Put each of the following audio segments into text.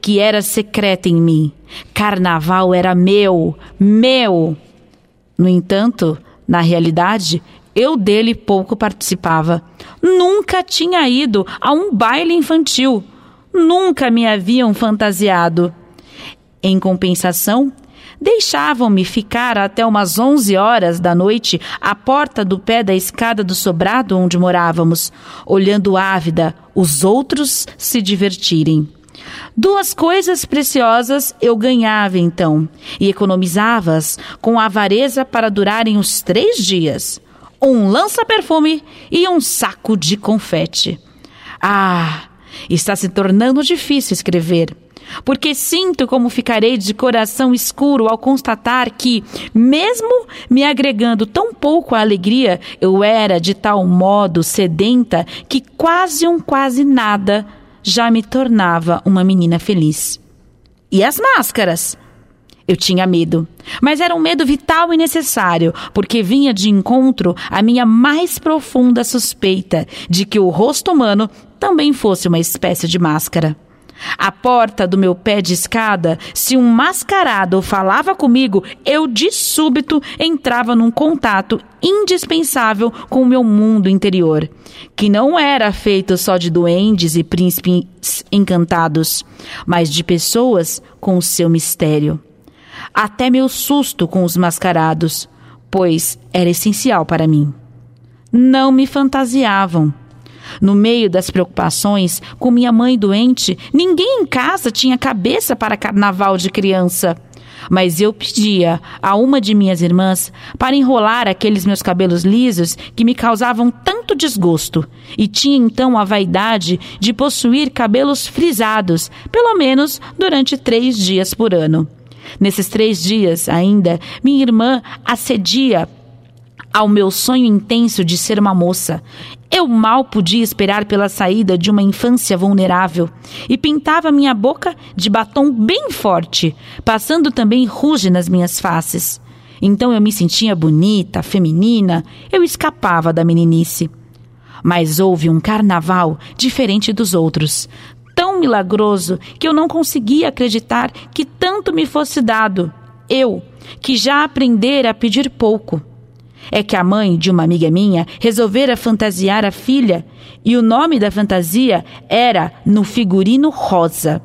que era secreta em mim. Carnaval era meu, meu. No entanto, na realidade, eu dele pouco participava. Nunca tinha ido a um baile infantil. Nunca me haviam fantasiado. Em compensação, deixavam-me ficar até umas 11 horas da noite à porta do pé da escada do sobrado onde morávamos, olhando ávida os outros se divertirem. Duas coisas preciosas eu ganhava então, e economizava-as com avareza para durarem os três dias: um lança-perfume e um saco de confete. Ah, está se tornando difícil escrever porque sinto como ficarei de coração escuro ao constatar que, mesmo me agregando tão pouco à alegria, eu era de tal modo sedenta que quase um quase nada já me tornava uma menina feliz. E as máscaras? Eu tinha medo, mas era um medo vital e necessário, porque vinha de encontro à minha mais profunda suspeita de que o rosto humano também fosse uma espécie de máscara. À porta do meu pé de escada, se um mascarado falava comigo, eu de súbito entrava num contato indispensável com o meu mundo interior, que não era feito só de duendes e príncipes encantados, mas de pessoas com o seu mistério. Até meu susto com os mascarados, pois era essencial para mim. Não me fantasiavam no meio das preocupações, com minha mãe doente, ninguém em casa tinha cabeça para carnaval de criança. Mas eu pedia a uma de minhas irmãs para enrolar aqueles meus cabelos lisos que me causavam tanto desgosto, e tinha então a vaidade de possuir cabelos frisados, pelo menos durante três dias por ano. Nesses três dias, ainda, minha irmã acedia ao meu sonho intenso de ser uma moça. Eu mal podia esperar pela saída de uma infância vulnerável e pintava minha boca de batom bem forte, passando também ruge nas minhas faces. Então eu me sentia bonita, feminina, eu escapava da meninice. Mas houve um carnaval diferente dos outros, tão milagroso que eu não conseguia acreditar que tanto me fosse dado. Eu, que já aprendera a pedir pouco é que a mãe de uma amiga minha resolvera fantasiar a filha e o nome da fantasia era No Figurino Rosa.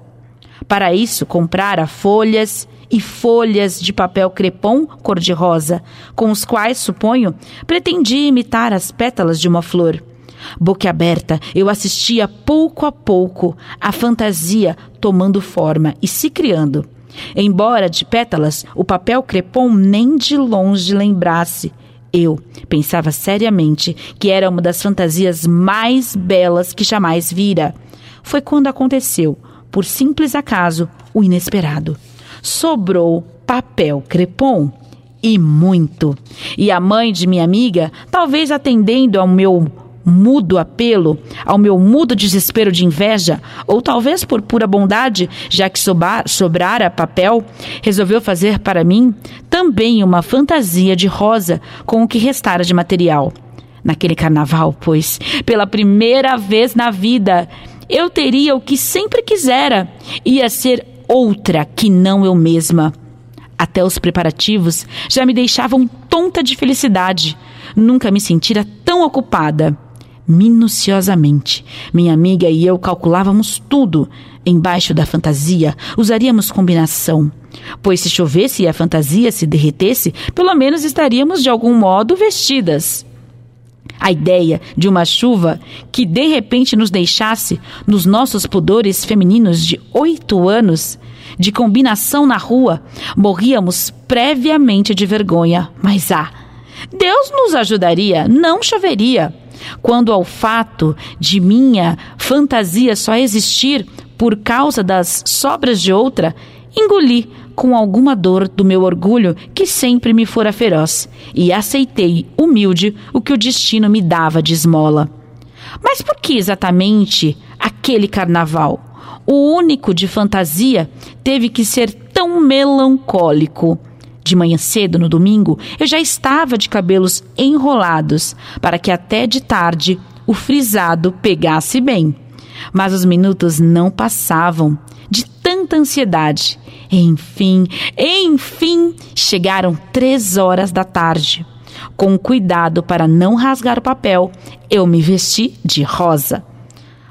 Para isso, comprara folhas e folhas de papel crepom cor-de-rosa, com os quais, suponho, pretendia imitar as pétalas de uma flor. Boca aberta, eu assistia pouco a pouco a fantasia tomando forma e se criando. Embora de pétalas o papel crepom nem de longe lembrasse, eu pensava seriamente que era uma das fantasias mais belas que jamais vira. Foi quando aconteceu, por simples acaso, o inesperado. Sobrou papel crepom. E muito. E a mãe de minha amiga, talvez atendendo ao meu mudo apelo, ao meu mudo desespero de inveja, ou talvez por pura bondade, já que sobrara papel, resolveu fazer para mim também uma fantasia de rosa com o que restara de material. Naquele carnaval, pois, pela primeira vez na vida, eu teria o que sempre quisera, ia ser outra que não eu mesma. Até os preparativos já me deixavam tonta de felicidade. Nunca me sentira tão ocupada minuciosamente. Minha amiga e eu calculávamos tudo. Embaixo da fantasia, usaríamos combinação. Pois se chovesse e a fantasia se derretesse, pelo menos estaríamos de algum modo vestidas. A ideia de uma chuva que de repente nos deixasse, nos nossos pudores femininos de oito anos, de combinação na rua, morríamos previamente de vergonha. Mas ah, Deus nos ajudaria, não choveria quando ao fato de minha fantasia só existir por causa das sobras de outra, engoli com alguma dor do meu orgulho que sempre me fora feroz e aceitei, humilde, o que o destino me dava de esmola. Mas por que exatamente aquele carnaval? O único de fantasia teve que ser tão melancólico. De manhã cedo, no domingo, eu já estava de cabelos enrolados, para que até de tarde o frisado pegasse bem. Mas os minutos não passavam de tanta ansiedade. Enfim, enfim, chegaram três horas da tarde. Com cuidado para não rasgar o papel, eu me vesti de rosa.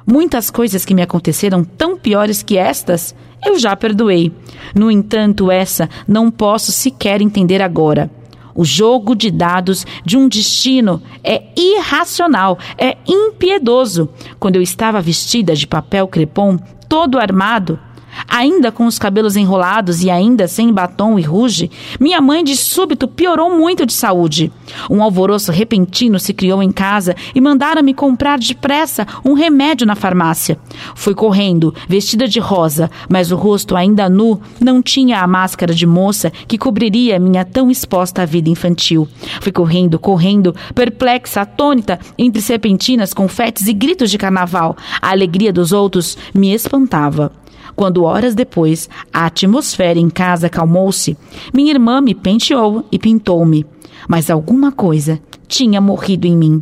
Muitas coisas que me aconteceram tão piores que estas, eu já perdoei. No entanto, essa não posso sequer entender agora. O jogo de dados de um destino é irracional, é impiedoso. Quando eu estava vestida de papel crepom, todo armado, Ainda com os cabelos enrolados e ainda sem batom e ruge, minha mãe de súbito piorou muito de saúde. Um alvoroço repentino se criou em casa e mandaram-me comprar depressa um remédio na farmácia. Fui correndo, vestida de rosa, mas o rosto ainda nu não tinha a máscara de moça que cobriria minha tão exposta vida infantil. Fui correndo, correndo, perplexa, atônita, entre serpentinas, confetes e gritos de carnaval. A alegria dos outros me espantava. Quando horas depois a atmosfera em casa acalmou-se, minha irmã me penteou e pintou-me. Mas alguma coisa tinha morrido em mim.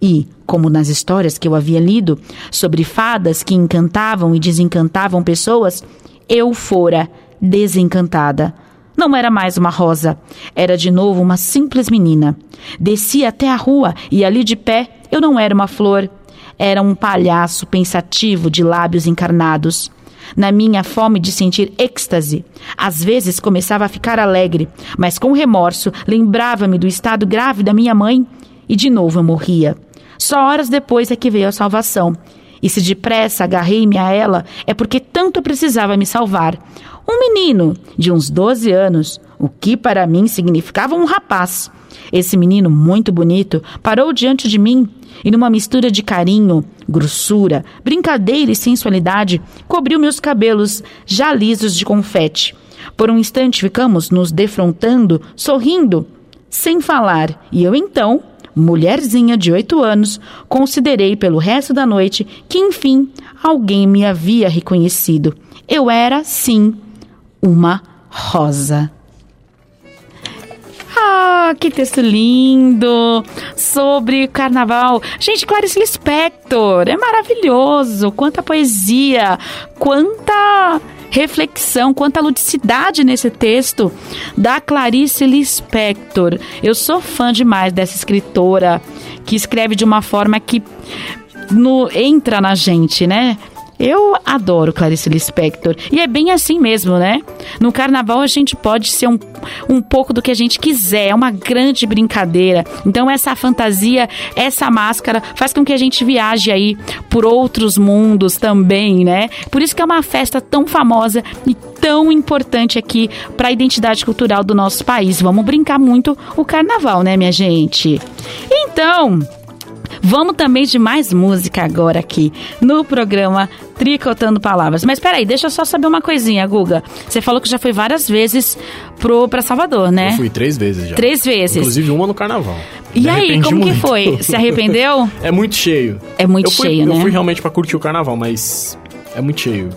E, como nas histórias que eu havia lido sobre fadas que encantavam e desencantavam pessoas, eu fora desencantada. Não era mais uma rosa, era de novo uma simples menina. Desci até a rua e ali de pé eu não era uma flor, era um palhaço pensativo de lábios encarnados. Na minha fome de sentir êxtase, às vezes começava a ficar alegre, mas com remorso lembrava-me do estado grave da minha mãe e de novo eu morria. Só horas depois é que veio a salvação. E se depressa agarrei-me a ela, é porque tanto precisava me salvar. Um menino de uns 12 anos, o que para mim significava um rapaz. Esse menino muito bonito parou diante de mim e, numa mistura de carinho, grossura, brincadeira e sensualidade, cobriu meus cabelos já lisos de confete. Por um instante ficamos nos defrontando, sorrindo, sem falar, e eu então, mulherzinha de oito anos, considerei pelo resto da noite que, enfim, alguém me havia reconhecido. Eu era, sim, uma rosa. Ah, que texto lindo! Sobre carnaval. Gente, Clarice Lispector, é maravilhoso! Quanta poesia, quanta reflexão, quanta ludicidade nesse texto da Clarice Lispector. Eu sou fã demais dessa escritora que escreve de uma forma que no, entra na gente, né? Eu adoro Clarice Lispector. E é bem assim mesmo, né? No carnaval a gente pode ser um, um pouco do que a gente quiser. É uma grande brincadeira. Então essa fantasia, essa máscara faz com que a gente viaje aí por outros mundos também, né? Por isso que é uma festa tão famosa e tão importante aqui para a identidade cultural do nosso país. Vamos brincar muito o carnaval, né, minha gente? Então, Vamos também de mais música agora aqui no programa Tricotando Palavras. Mas peraí, deixa eu só saber uma coisinha, Guga. Você falou que já foi várias vezes pro, pra Salvador, né? Eu fui três vezes já. Três vezes. Inclusive uma no carnaval. E Me aí, como que muito. foi? Se arrependeu? É muito cheio. É muito eu fui, cheio, né? Eu fui realmente pra curtir o carnaval, mas é muito cheio.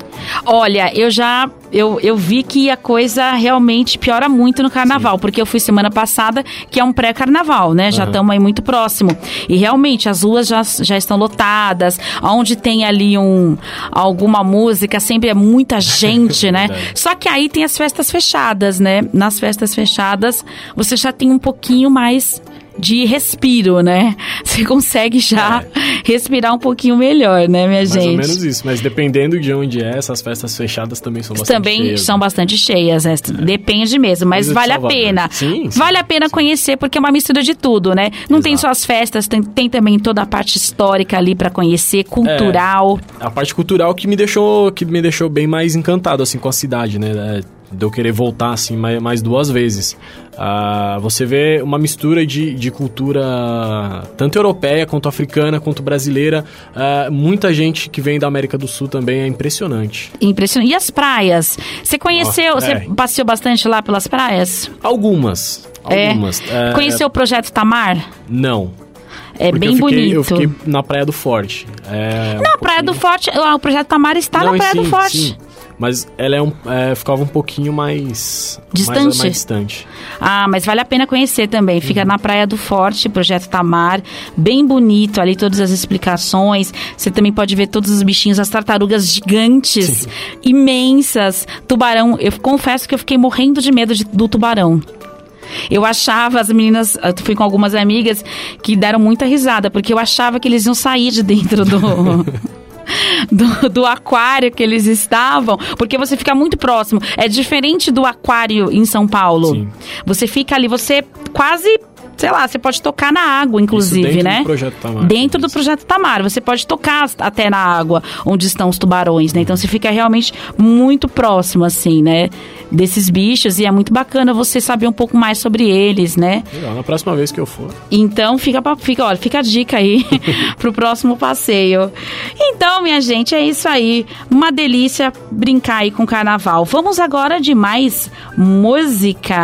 Olha, eu já eu, eu vi que a coisa realmente piora muito no carnaval, porque eu fui semana passada, que é um pré-carnaval, né? Já estamos aí muito próximo. E realmente as ruas já, já estão lotadas. Onde tem ali um alguma música, sempre é muita gente, né? Só que aí tem as festas fechadas, né? Nas festas fechadas, você já tem um pouquinho mais de respiro, né? Você consegue já respirar um pouquinho melhor, né, minha É. Mais gente? ou menos isso. Mas dependendo de onde é, essas festas fechadas também são bastante também cheias. são né? bastante cheias, né? depende mesmo, mas vale a pena. Sim, sim, vale a pena sim. conhecer porque é uma mistura de tudo, né? Não tem Exato. só as festas, tem, tem também toda a parte histórica ali pra conhecer, cultural. A parte cultural que me deixou que me deixou bem mais encantado assim com a cidade, né? É, De eu querer voltar assim mais, mais duas vezes. Ah, você vê uma mistura de, de cultura tanto europeia quanto africana quanto brasileira. Ah, muita gente que vem da América do Sul também é impressionante. Impressionante. E as praias? Você conheceu, você é. passeou bastante lá pelas praias? Algumas. É. Algumas. É, Conheceu o projeto Tamar? Não. É Porque bem eu fiquei, bonito. Eu fiquei na Praia do Forte. É, um Na Praia do pouquinho- Forte, ah, o projeto Tamar está Não, na Praia sim, do Forte. sim. Mas ela é um, é, ficava um pouquinho mais distante. Mais, mais, distante. Ah, mas vale a pena conhecer também. Fica uhum. na Praia do Forte, projeto Tamar, bem bonito ali todas as explicações. Você também pode ver todos os bichinhos, as tartarugas gigantes, Sim. imensas, tubarão. Eu confesso que eu fiquei morrendo de medo de, do tubarão. Eu achava, as meninas, eu fui com algumas amigas que deram muita risada, porque eu achava que eles iam sair de dentro do. Do, do, aquário que eles estavam, porque você fica muito próximo. É diferente do aquário em São Paulo. Sim. Você fica ali, você quase sei lá, você pode tocar na água, inclusive, dentro né? Do projeto Tamar, dentro do projeto Tamar. Você pode tocar até na água onde estão os tubarões, né? Então você fica realmente muito próximo, assim, né? Desses bichos. E é muito bacana você saber um pouco mais sobre eles, né? Legal, na próxima vez que eu for. Então fica, pra, fica, olha, fica a dica aí pro próximo passeio. Então, minha gente, é isso aí. Uma delícia brincar aí com o carnaval. Vamos agora de mais música.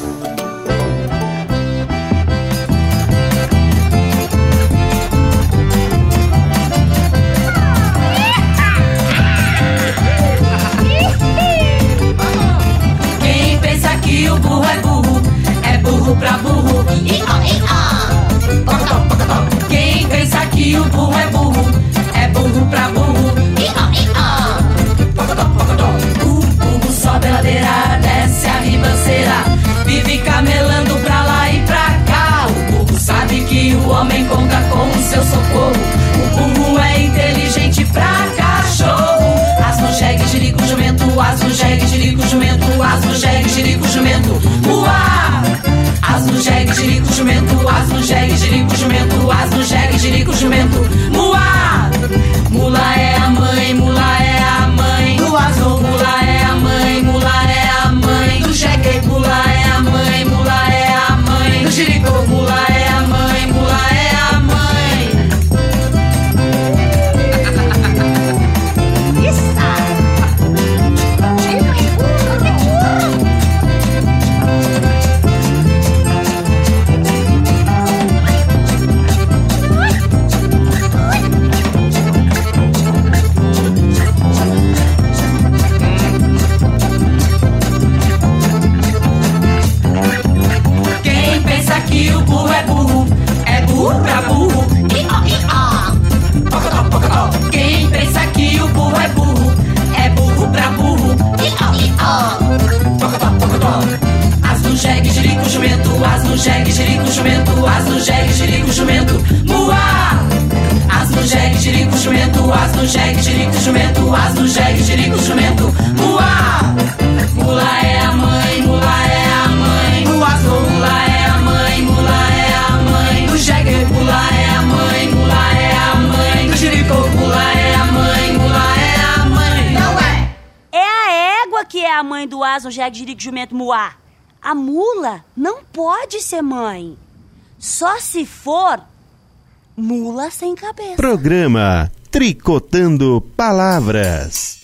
burro burro pra burro. I -ó, i -ó. Quem pensa que o burro é burro, é burro pra burro. Jumento. As no jegue, jirico, jumento. Muá! Mula é a mãe, mula é a mãe. O azul, mula é a mãe, mula é a mãe. Do jegue, mula é a mãe, mula é a mãe. Do jirico, mula é a mãe, mula é a mãe. Não é! É a égua que é a mãe do asno, jegue, jirico, jumento, muá. A mula não pode ser mãe. Só se for mula sem cabeça. Programa Tricotando Palavras.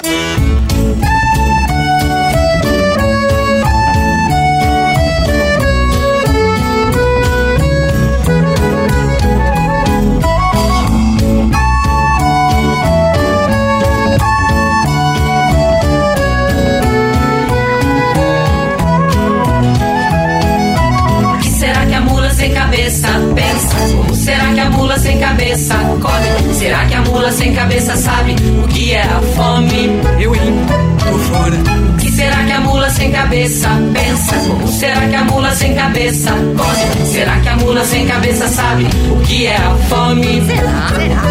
Cabeça come? Será que a mula sem cabeça sabe o que é a fome? Eu, hein? Tô fora. Que será que a mula sem cabeça pensa? Como será que a mula sem cabeça come? Será que a mula sem cabeça sabe o que é a fome? Será? Será?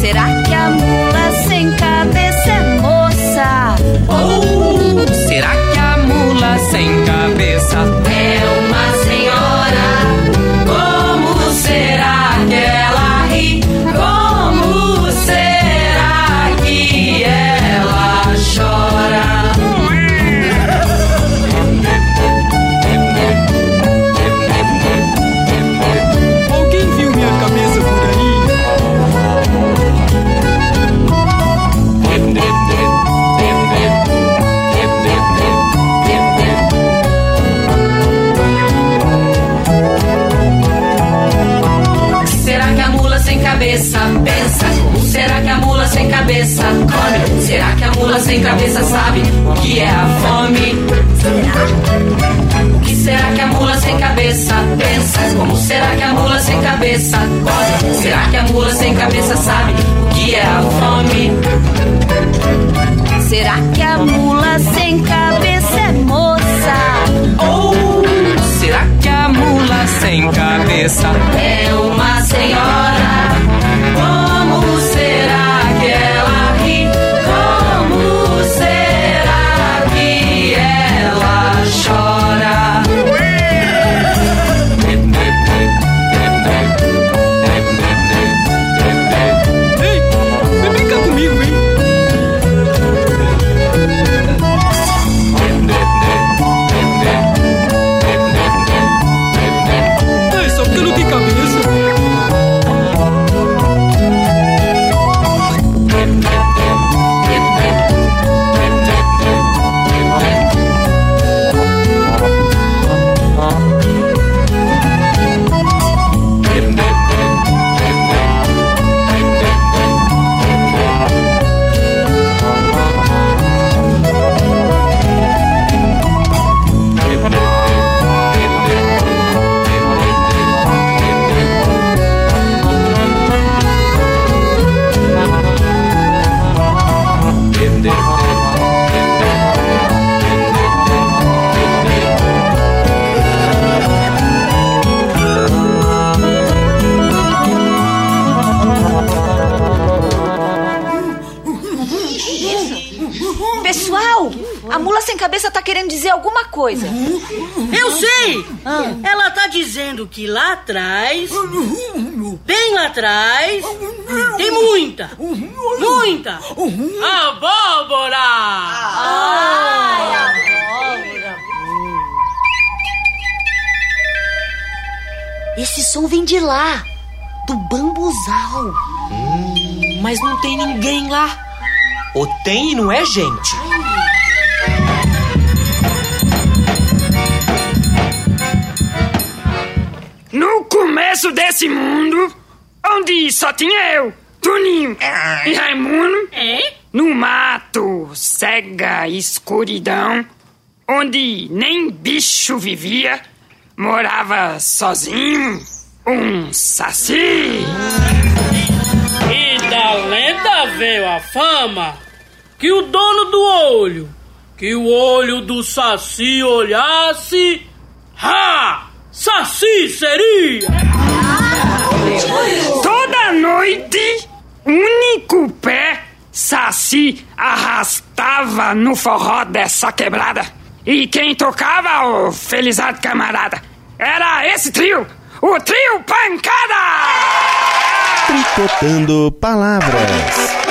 Será que a mula sem cabeça é moça? Ou será que a mula sem cabeça É uma lá atrás, bem lá atrás, tem muita, muita. Abóbora! Esse som vem de lá, do bambuzal. Mas não tem ninguém lá. Ou tem e não é gente. No começo desse mundo, onde só tinha eu, Toninho e Raimundo, no mato, cega escuridão, onde nem bicho vivia, morava sozinho um saci. E da lenda veio a fama que o dono do olho, que o olho do Saci olhasse, ha! Saci seria! Toda noite, único pé, Saci arrastava no forró dessa quebrada. E quem tocava, o felizado camarada, era esse trio, o trio Pancada! Tricotando palavras.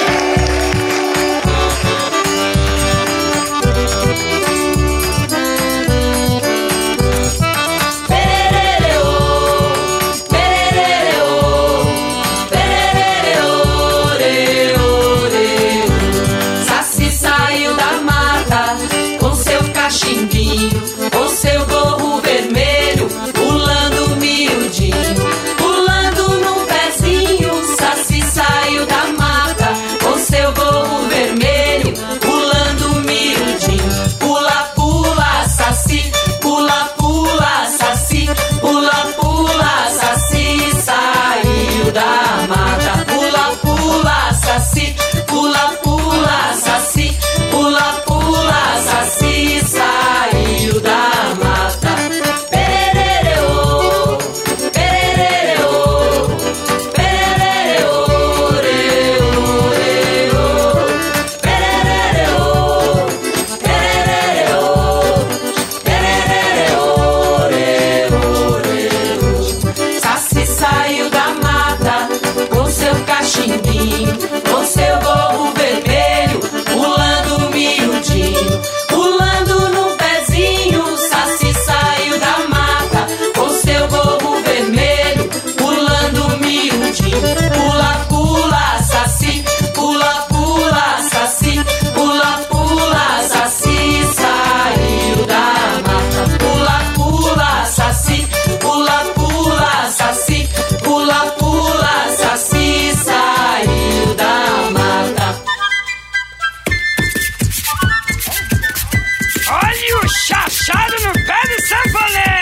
chachado no pé de sanfoneiro.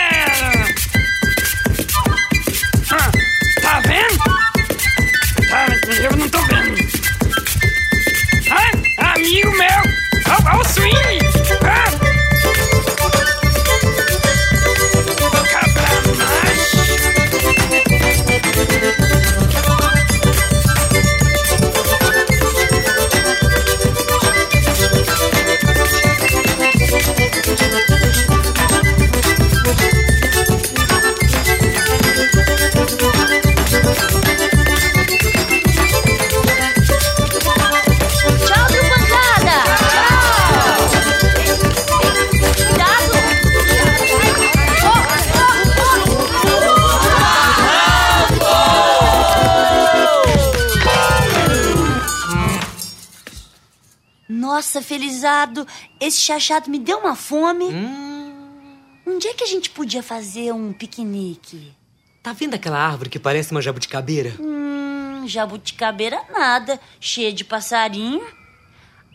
Felizardo, esse chachado me deu uma fome. Onde é que a gente podia fazer um piquenique? Tá vendo aquela árvore que parece uma jabuticabeira? Hum, jabuticabeira nada, cheia de passarinho.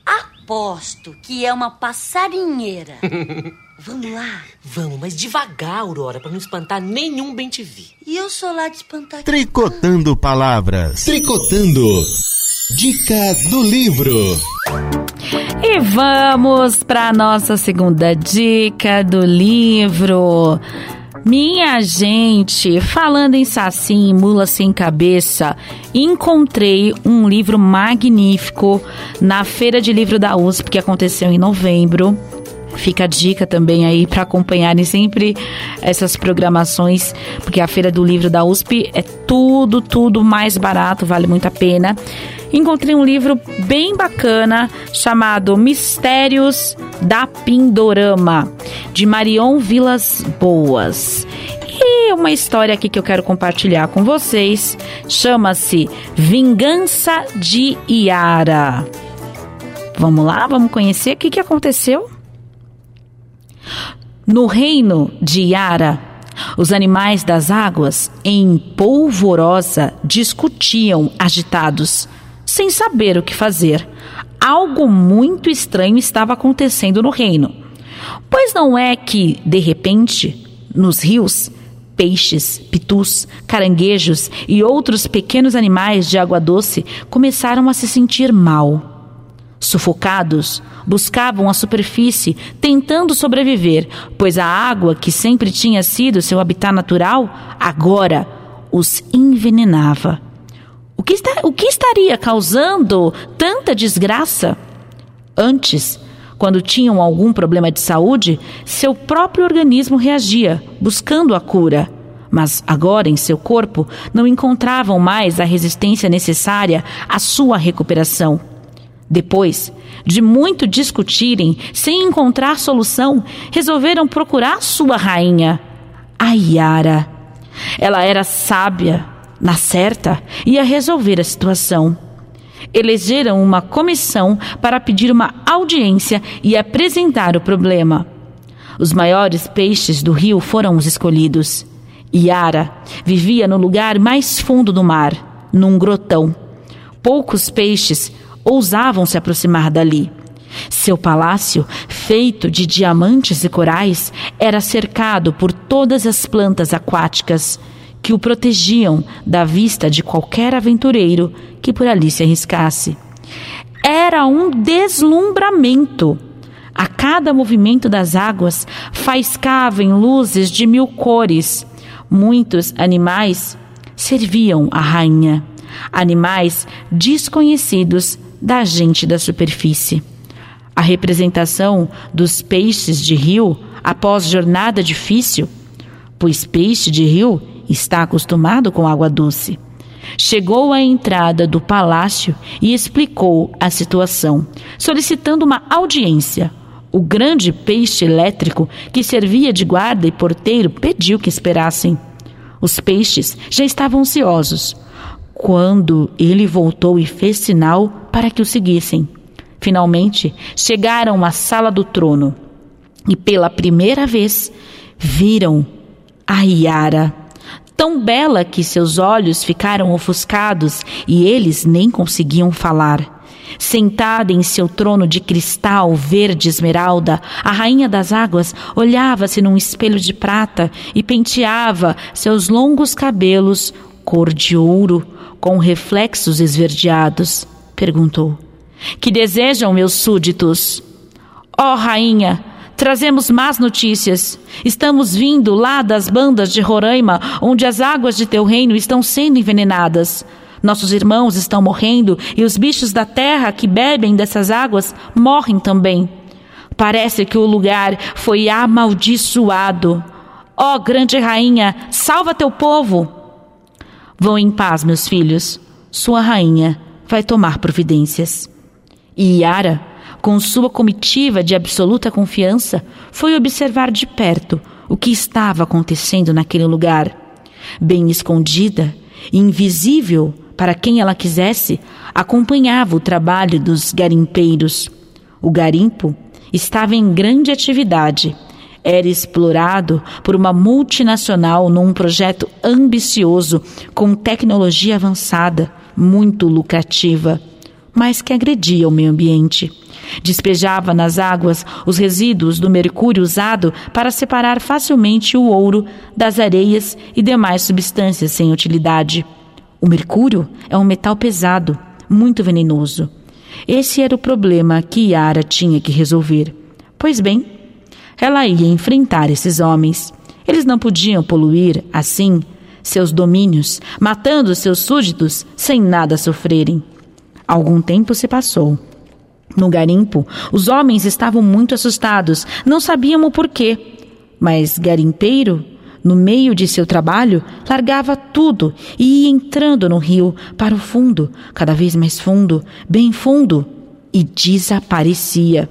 Aposto que é uma passarinheira. Vamos lá. Vamos, mas devagar, Aurora, pra não espantar nenhum bem te vi. E eu sou lá de espantar. Tricotando palavras. Tricotando. Dica do livro. E vamos para nossa segunda dica do livro. Minha gente, falando em Saci e Mula Sem Cabeça, encontrei um livro magnífico na Feira de Livro da USP que aconteceu em novembro. Fica a dica também aí para acompanharem sempre essas programações, porque a Feira do Livro da USP é tudo, tudo mais barato, vale muito a pena. Encontrei um livro bem bacana chamado Mistérios da Pindorama, de Marion Vilas Boas. E uma história aqui que eu quero compartilhar com vocês chama-se Vingança de Iara. Vamos lá, vamos conhecer o que, que aconteceu? No reino de Yara, os animais das águas, em polvorosa, discutiam agitados, sem saber o que fazer. Algo muito estranho estava acontecendo no reino. Pois não é que, de repente, nos rios, peixes, pitus, caranguejos e outros pequenos animais de água doce começaram a se sentir mal. Sufocados, buscavam a superfície, tentando sobreviver, pois a água, que sempre tinha sido seu habitat natural, agora os envenenava. O que, está, o que estaria causando tanta desgraça? Antes, quando tinham algum problema de saúde, seu próprio organismo reagia, buscando a cura. Mas agora, em seu corpo, não encontravam mais a resistência necessária à sua recuperação. Depois de muito discutirem, sem encontrar solução, resolveram procurar sua rainha, a Yara. Ela era sábia, na certa, ia resolver a situação. Elegeram uma comissão para pedir uma audiência e apresentar o problema. Os maiores peixes do rio foram os escolhidos. Yara vivia no lugar mais fundo do mar, num grotão. Poucos peixes ousavam se aproximar dali. Seu palácio, feito de diamantes e corais, era cercado por todas as plantas aquáticas que o protegiam da vista de qualquer aventureiro que por ali se arriscasse. Era um deslumbramento. A cada movimento das águas faiscavam luzes de mil cores. Muitos animais serviam a rainha. Animais desconhecidos da gente da superfície. A representação dos peixes de rio após jornada difícil, pois peixe de rio está acostumado com água doce. Chegou à entrada do palácio e explicou a situação, solicitando uma audiência. O grande peixe elétrico que servia de guarda e porteiro pediu que esperassem. Os peixes já estavam ansiosos quando ele voltou e fez sinal para que o seguissem. Finalmente, chegaram à sala do trono e pela primeira vez viram a Iara, tão bela que seus olhos ficaram ofuscados e eles nem conseguiam falar. Sentada em seu trono de cristal verde esmeralda, a rainha das águas olhava-se num espelho de prata e penteava seus longos cabelos cor de ouro com reflexos esverdeados, perguntou: Que desejam meus súditos? Ó oh, rainha, trazemos más notícias. Estamos vindo lá das bandas de Roraima, onde as águas de teu reino estão sendo envenenadas. Nossos irmãos estão morrendo e os bichos da terra que bebem dessas águas morrem também. Parece que o lugar foi amaldiçoado. Ó oh, grande rainha, salva teu povo! Vão em paz, meus filhos. Sua rainha vai tomar providências. E Yara, com sua comitiva de absoluta confiança, foi observar de perto o que estava acontecendo naquele lugar. Bem escondida, invisível para quem ela quisesse, acompanhava o trabalho dos garimpeiros. O garimpo estava em grande atividade. Era explorado por uma multinacional num projeto ambicioso com tecnologia avançada, muito lucrativa, mas que agredia o meio ambiente. Despejava nas águas os resíduos do mercúrio usado para separar facilmente o ouro das areias e demais substâncias sem utilidade. O mercúrio é um metal pesado, muito venenoso. Esse era o problema que Yara tinha que resolver. Pois bem, ela ia enfrentar esses homens. Eles não podiam poluir, assim, seus domínios, matando seus súditos sem nada sofrerem. Algum tempo se passou. No garimpo, os homens estavam muito assustados, não sabiam o porquê. Mas garimpeiro, no meio de seu trabalho, largava tudo e ia entrando no rio para o fundo, cada vez mais fundo, bem fundo, e desaparecia.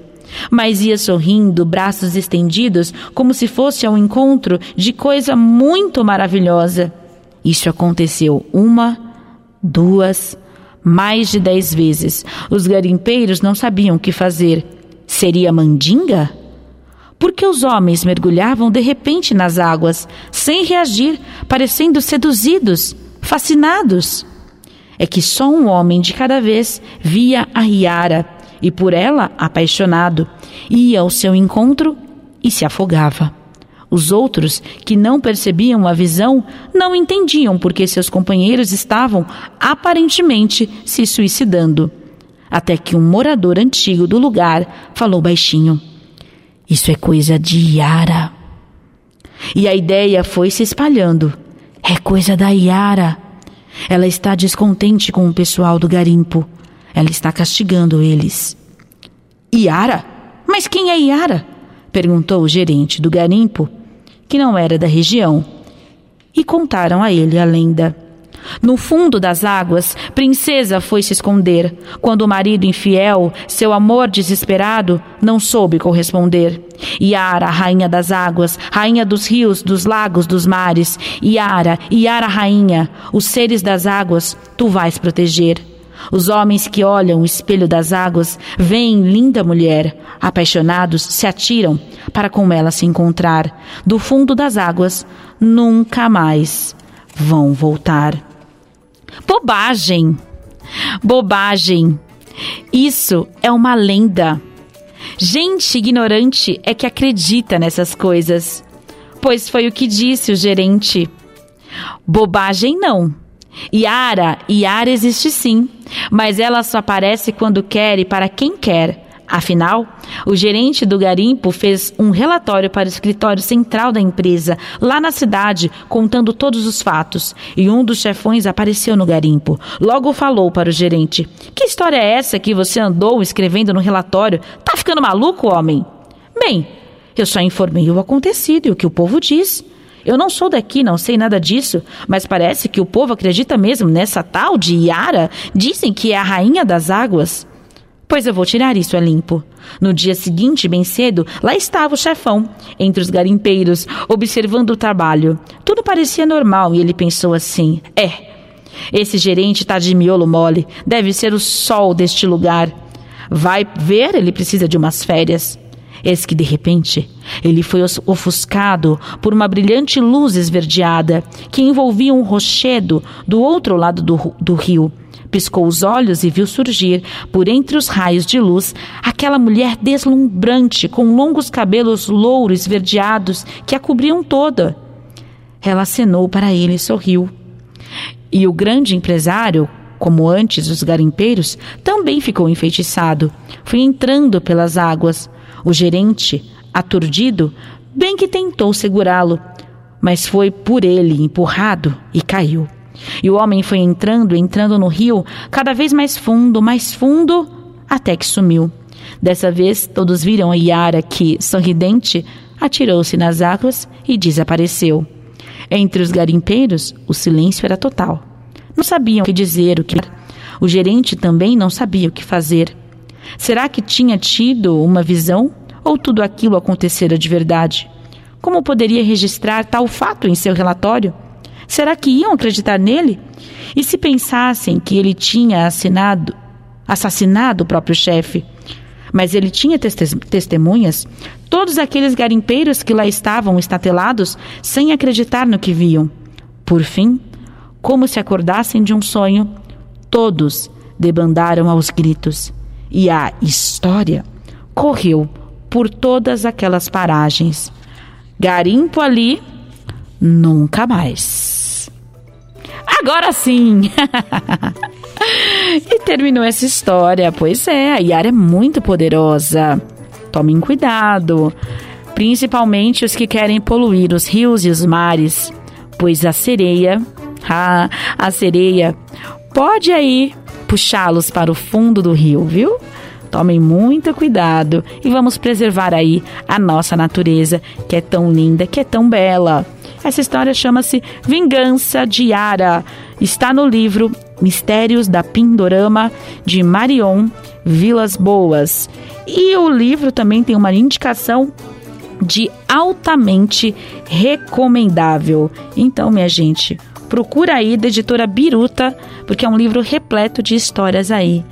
Mas ia sorrindo, braços estendidos, como se fosse ao encontro de coisa muito maravilhosa. Isso aconteceu uma, duas, mais de dez vezes. Os garimpeiros não sabiam o que fazer. Seria mandinga? Porque os homens mergulhavam de repente nas águas, sem reagir, parecendo seduzidos, fascinados. É que só um homem de cada vez via a Riara e por ela apaixonado, ia ao seu encontro e se afogava. Os outros, que não percebiam a visão, não entendiam porque seus companheiros estavam aparentemente se suicidando. Até que um morador antigo do lugar falou baixinho: Isso é coisa de Yara. E a ideia foi se espalhando. É coisa da Yara. Ela está descontente com o pessoal do garimpo. Ela está castigando eles. Yara? Mas quem é Yara? perguntou o gerente do garimpo, que não era da região. E contaram a ele a lenda. No fundo das águas, Princesa foi se esconder, quando o marido infiel, seu amor desesperado, não soube corresponder. Yara, rainha das águas, rainha dos rios, dos lagos, dos mares. Yara, Yara, rainha, os seres das águas, tu vais proteger. Os homens que olham o espelho das águas veem linda mulher. Apaixonados, se atiram para com ela se encontrar. Do fundo das águas, nunca mais vão voltar. Bobagem! Bobagem! Isso é uma lenda. Gente ignorante é que acredita nessas coisas. Pois foi o que disse o gerente. Bobagem não. Yara, Yara existe sim, mas ela só aparece quando quer e para quem quer. Afinal, o gerente do garimpo fez um relatório para o escritório central da empresa, lá na cidade, contando todos os fatos. E um dos chefões apareceu no garimpo. Logo falou para o gerente: Que história é essa que você andou escrevendo no relatório? Tá ficando maluco, homem? Bem, eu só informei o acontecido e o que o povo diz. Eu não sou daqui, não sei nada disso, mas parece que o povo acredita mesmo nessa tal de Yara. Dizem que é a rainha das águas. Pois eu vou tirar isso a limpo. No dia seguinte, bem cedo, lá estava o chefão, entre os garimpeiros, observando o trabalho. Tudo parecia normal e ele pensou assim: é, esse gerente está de miolo mole, deve ser o sol deste lugar. Vai ver, ele precisa de umas férias. Eis que, de repente, ele foi ofuscado por uma brilhante luz esverdeada que envolvia um rochedo do outro lado do, do rio. Piscou os olhos e viu surgir, por entre os raios de luz, aquela mulher deslumbrante, com longos cabelos louros esverdeados que a cobriam toda. Ela acenou para ele e sorriu. E o grande empresário, como antes os garimpeiros, também ficou enfeitiçado. Foi entrando pelas águas, o gerente, aturdido, bem que tentou segurá-lo, mas foi por ele empurrado e caiu. E o homem foi entrando, entrando no rio, cada vez mais fundo, mais fundo, até que sumiu. Dessa vez, todos viram a Yara que, sorridente, atirou-se nas águas e desapareceu. Entre os garimpeiros, o silêncio era total. Não sabiam o que dizer, o que. O gerente também não sabia o que fazer. Será que tinha tido uma visão ou tudo aquilo acontecera de verdade? Como poderia registrar tal fato em seu relatório? Será que iam acreditar nele? E se pensassem que ele tinha assinado, assassinado o próprio chefe? mas ele tinha testemunhas, todos aqueles garimpeiros que lá estavam estatelados sem acreditar no que viam. Por fim, como se acordassem de um sonho, todos debandaram aos gritos. E a história correu por todas aquelas paragens. Garimpo ali, nunca mais. Agora sim! e terminou essa história. Pois é, a Yara é muito poderosa. Tomem cuidado, principalmente os que querem poluir os rios e os mares, pois a sereia, ah, a sereia pode aí puxá-los para o fundo do rio, viu? Tomem muito cuidado e vamos preservar aí a nossa natureza, que é tão linda, que é tão bela. Essa história chama-se Vingança de Yara. Está no livro Mistérios da Pindorama, de Marion Vilas Boas. E o livro também tem uma indicação de altamente recomendável. Então, minha gente, procura aí da editora Biruta, porque é um livro repleto de histórias aí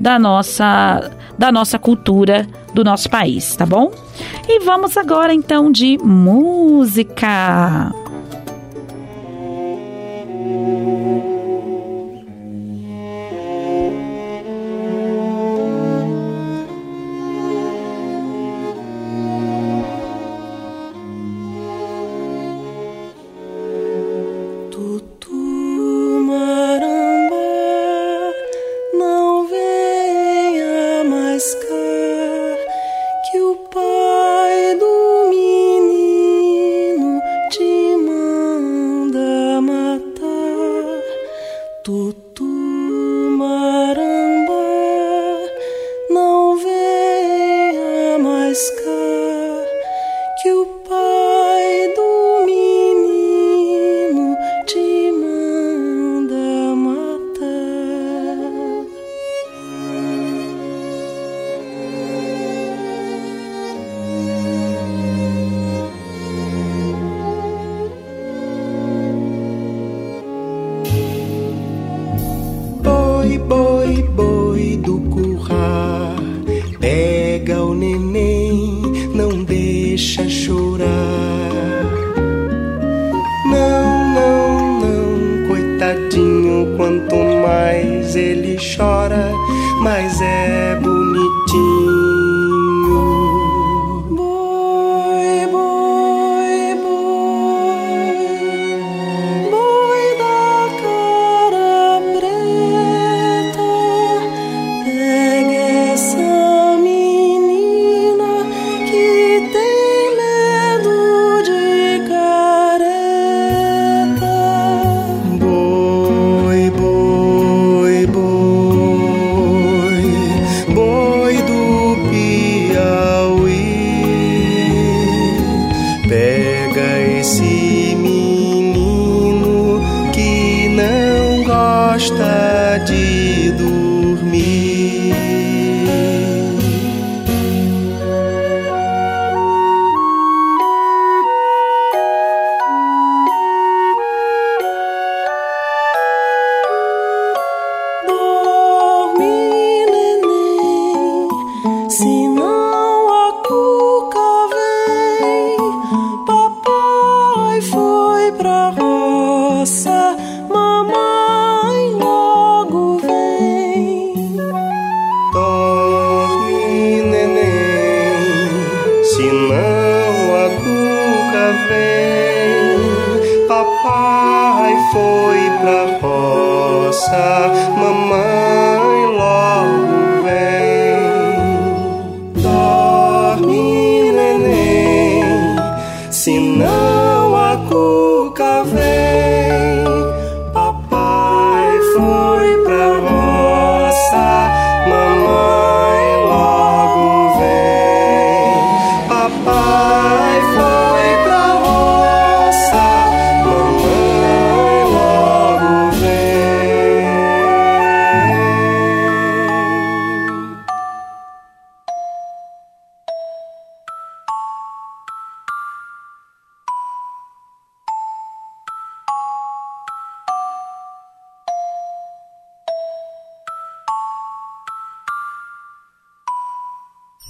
da nossa da nossa cultura do nosso país, tá bom? E vamos agora então de música. Tutumaramba,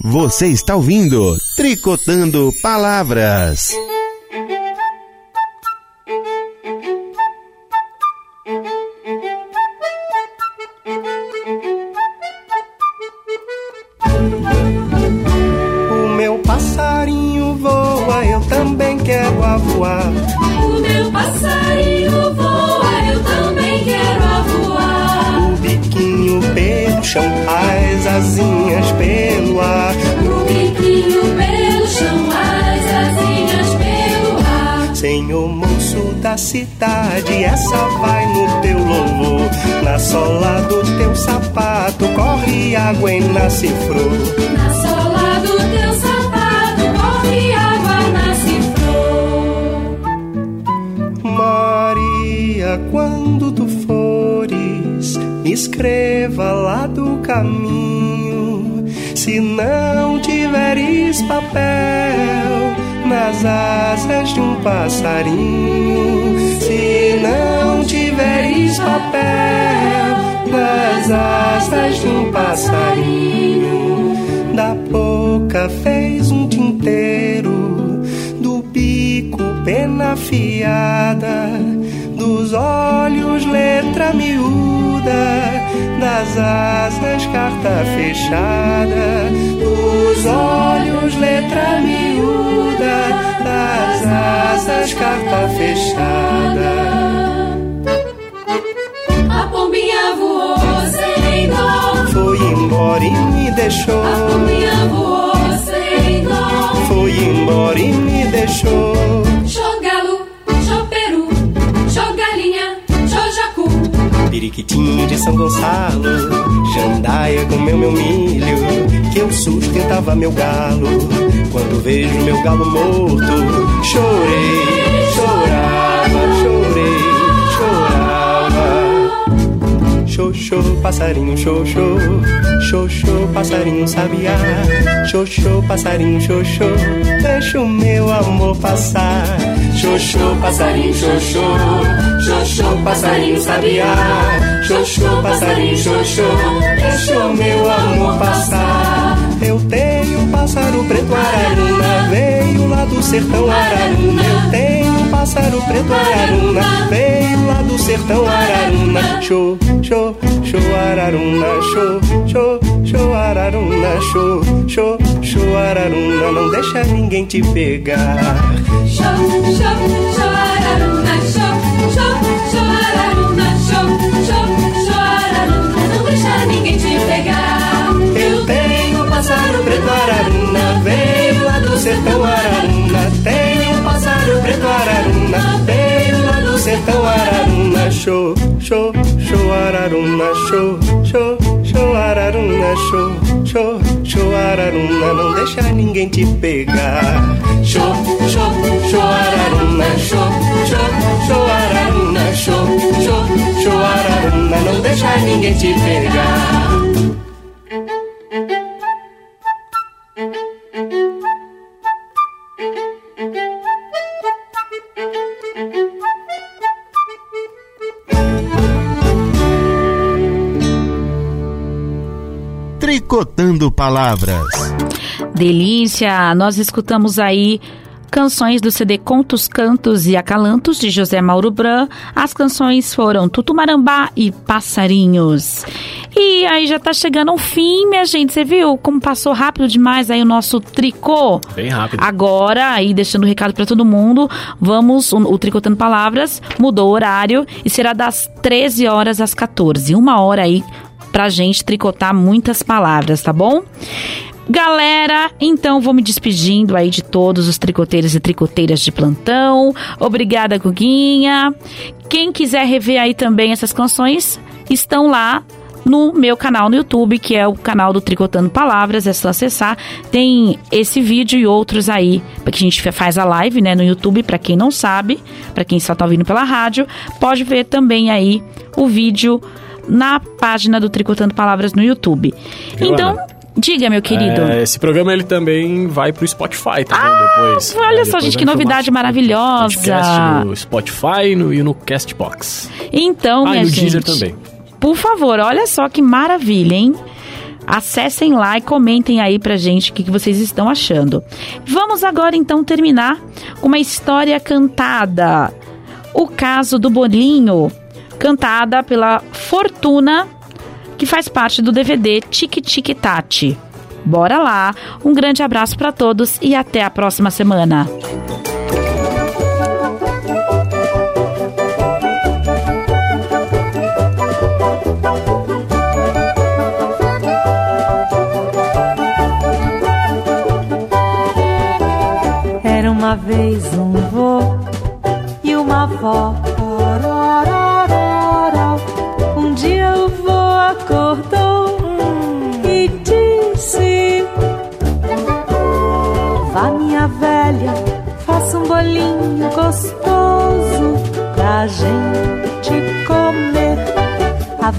Você está ouvindo Tricotando Palavras. Da cidade, essa vai no teu louvor. Na sola do teu sapato corre água e nasce flor. Na sola do teu sapato corre água, nasce flor. Maria, quando tu fores, me escreva lá do caminho. Se não tiveres papel nas asas de um passarinho, se não tiveres papel nas asas de um passarinho, da boca fez um tinteiro do bico pena afiada, dos olhos letra miúda, das asas carta fechada, dos olhos letra miúda, das asas carta fechada. A pombinha voou sem dó. Foi embora e me deixou. A pombinha voou sem dó. Foi embora e me deixou. Periquitinho de São Gonçalo, jandaia comeu meu milho, que eu sustentava meu galo. Quando vejo meu galo morto, chorei, chorava, chorei, chorava. Xoxô, passarinho, xoxô, xoxô, passarinho sabiá, xoxô, passarinho, xoxô, deixa o meu amor passar. Xoxô, passarinho, xoxô, xoxô, passarinho sabiá, xoxô, passarinho, xoxô, deixa o meu amor passar. Eu tenho um pássaro preto araruna, veio lá do sertão araruna. Eu tenho pássaro preto araruna, veio lá do sertão araruna. Show, show, show araruna, show, show, show araruna, show, show, show araruna. Não deixa ninguém te pegar. Show, show, show araruna, show, show, show araruna, show, show, show araruna. Não deixa ninguém te pegar. Eu tenho pássaro preto araruna, veio lá do sertão araruna. Veio lá do sertão araruna. Show, show, show araruna, show, show, show araruna, show, show, show araruna. Não deixa ninguém te pegar. Show, show, show araruna, show, show, show araruna, show, show, show araruna. Não deixa ninguém te pegar. Palavras. Delícia! Nós escutamos aí canções do CD Contos, Cantos e Acalantos de José Mauro Bran. As canções foram Tutumarambá e Passarinhos. E aí já tá chegando ao fim, minha gente. Você viu como passou rápido demais aí o nosso tricô? Bem rápido. Agora, aí deixando o recado para todo mundo, vamos, o, o Tricotando Palavras mudou o horário e será das 13 horas às 14. Uma hora aí pra gente tricotar muitas palavras, tá bom? Galera, então vou me despedindo aí de todos os tricoteiros e tricoteiras de plantão. Obrigada, Guguinha. Quem quiser rever aí também essas canções, estão lá no meu canal no YouTube, que é o canal do Tricotando Palavras, é só acessar. Tem esse vídeo e outros aí, porque a gente faz a live, né, no YouTube, para quem não sabe, para quem só tá ouvindo pela rádio, pode ver também aí o vídeo na página do Tricotando Palavras no YouTube. Então, diga, meu querido. É, esse programa ele também vai pro Spotify, tá bom? Depois. olha É, só, depois gente, que vai novidade maravilhosa. Podcast no Spotify e no, e no Castbox. Então, ah, minha e no gente. Deezer também. Por favor, olha só que maravilha, hein? Acessem lá e comentem aí pra gente o que, que vocês estão achando. Vamos agora então terminar com uma história cantada. O caso do bolinho, cantada pela Fortuna, que faz parte do DVD Tic Tic Tati. Bora lá, um grande abraço para todos e até a próxima semana. Era uma vez um vô e uma avó.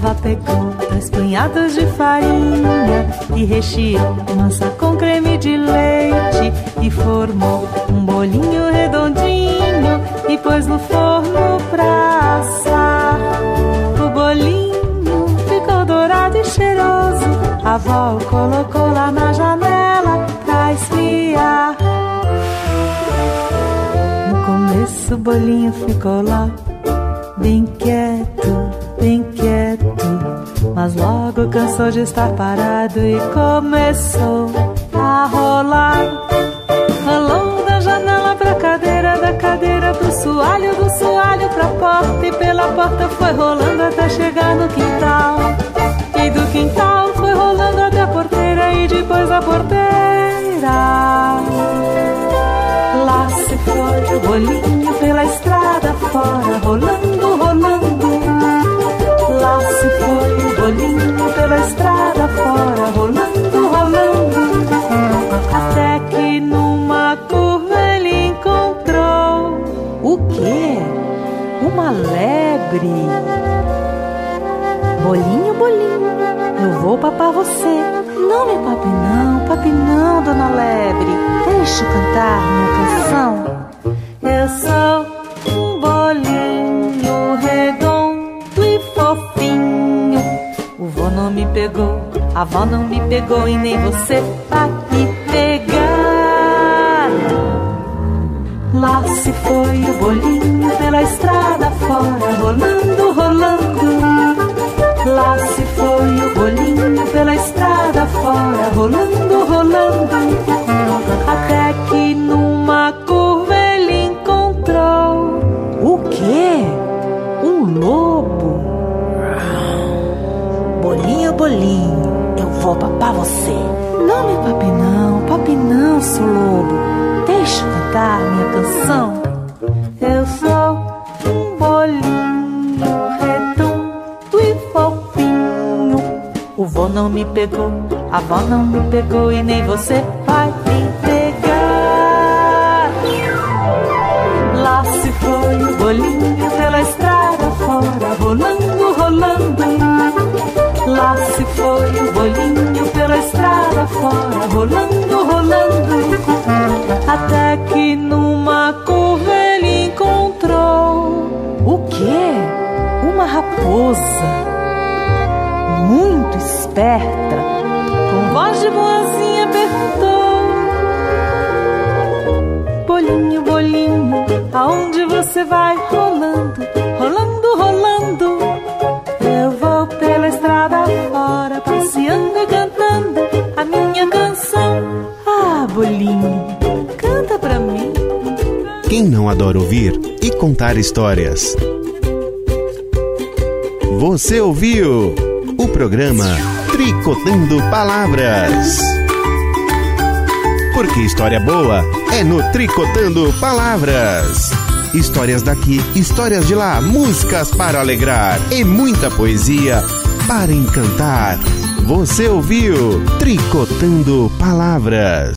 A avó pegou dois punhados de farinha e recheou massa com creme de leite e formou um bolinho redondinho e pôs no forno pra assar. O bolinho ficou dourado e cheiroso. A avó o colocou lá na janela pra esfriar. No começo o bolinho ficou lá, Logo cansou de estar parado e começou a rolar. Rolou da janela pra cadeira, da cadeira pro soalho, do soalho pra porta e pela porta foi rolando até chegar no quintal. Papar você. Não me pape não, pape não, dona lebre. Deixa eu cantar minha canção. Eu sou um bolinho redondo e fofinho. O vô não me pegou, a avó não me pegou e nem você vai me pegar. Lá se foi o bolinho pela estrada fora, rolando, rolando. Lá se pela estrada fora, rolando, rolando. Até que numa curva ele encontrou o quê? Um lobo. Bolinho, bolinho, eu vou papar você. Não me pape não, pape não, seu lobo. Deixa eu cantar minha canção. Me pegou, a avó não me pegou e nem você vai me pegar. Lá se foi o bolinho pela estrada fora, rolando, rolando. Lá se foi o bolinho pela estrada fora, rolando, rolando. Até que numa curva ele encontrou o quê? Uma raposa muito esperta, com voz de boazinha perguntou: Bolinho, bolinho, aonde você vai rolando, rolando, rolando? Eu vou pela estrada fora, passeando e cantando a minha canção. Ah, bolinho, canta pra mim. Quem não adora ouvir e contar histórias? Você ouviu o programa Tricotando Palavras. Porque história boa é no Tricotando Palavras. Histórias daqui, histórias de lá, músicas para alegrar e muita poesia para encantar. Você ouviu Tricotando Palavras.